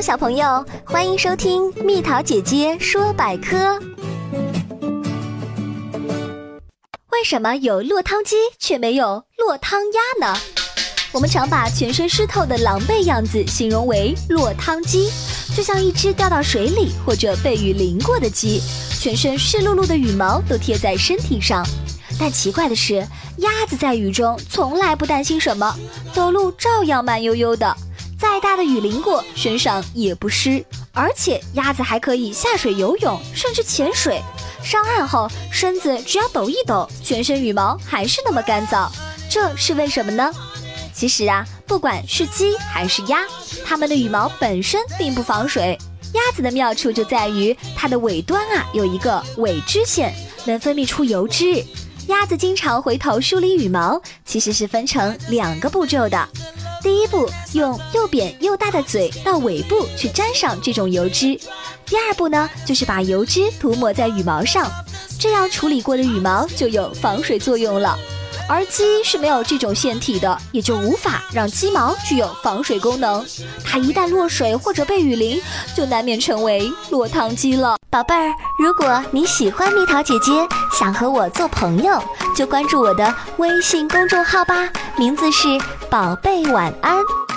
小朋友，欢迎收听蜜桃姐姐说百科。为什么有落汤鸡却没有落汤鸭呢？我们常把全身湿透的狼狈样子形容为落汤鸡，就像一只掉到水里或者被雨淋过的鸡，全身湿漉漉的羽毛都贴在身体上。但奇怪的是，鸭子在雨中从来不担心什么，走路照样慢悠悠的。再大的雨淋过，身上也不湿，而且鸭子还可以下水游泳，甚至潜水。上岸后，身子只要抖一抖，全身羽毛还是那么干燥。这是为什么呢？其实啊，不管是鸡还是鸭，它们的羽毛本身并不防水。鸭子的妙处就在于它的尾端啊有一个尾脂腺，能分泌出油脂。鸭子经常回头梳理羽毛，其实是分成两个步骤的。第一步，用又扁又大的嘴到尾部去沾上这种油脂。第二步呢，就是把油脂涂抹在羽毛上，这样处理过的羽毛就有防水作用了。而鸡是没有这种腺体的，也就无法让鸡毛具有防水功能。它一旦落水或者被雨淋，就难免成为落汤鸡了。宝贝儿，如果你喜欢蜜桃姐姐，想和我做朋友，就关注我的微信公众号吧，名字是。宝贝，晚安。